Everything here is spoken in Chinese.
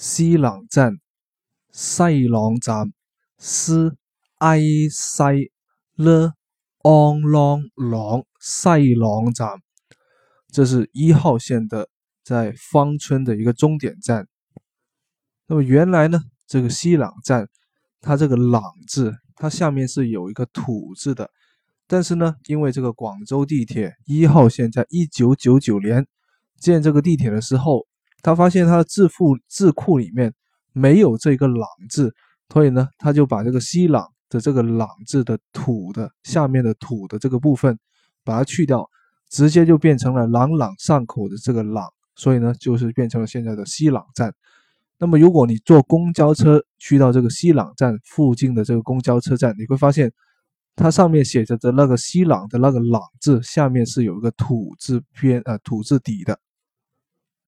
西朗站、西朗站、s i 西了 on long 朗西朗站，这是一号线的在芳村的一个终点站。那么原来呢，这个西朗站，它这个朗字，它下面是有一个土字的。但是呢，因为这个广州地铁一号线在一九九九年建这个地铁的时候，他发现他的字库字库里面没有这个“朗”字，所以呢，他就把这个“西朗”的这个“朗”字的土的下面的土的这个部分把它去掉，直接就变成了朗朗上口的这个“朗”，所以呢，就是变成了现在的西朗站。那么，如果你坐公交车去到这个西朗站附近的这个公交车站，你会发现。它上面写着的那个西朗的那个朗字，下面是有一个土字边呃土字底的。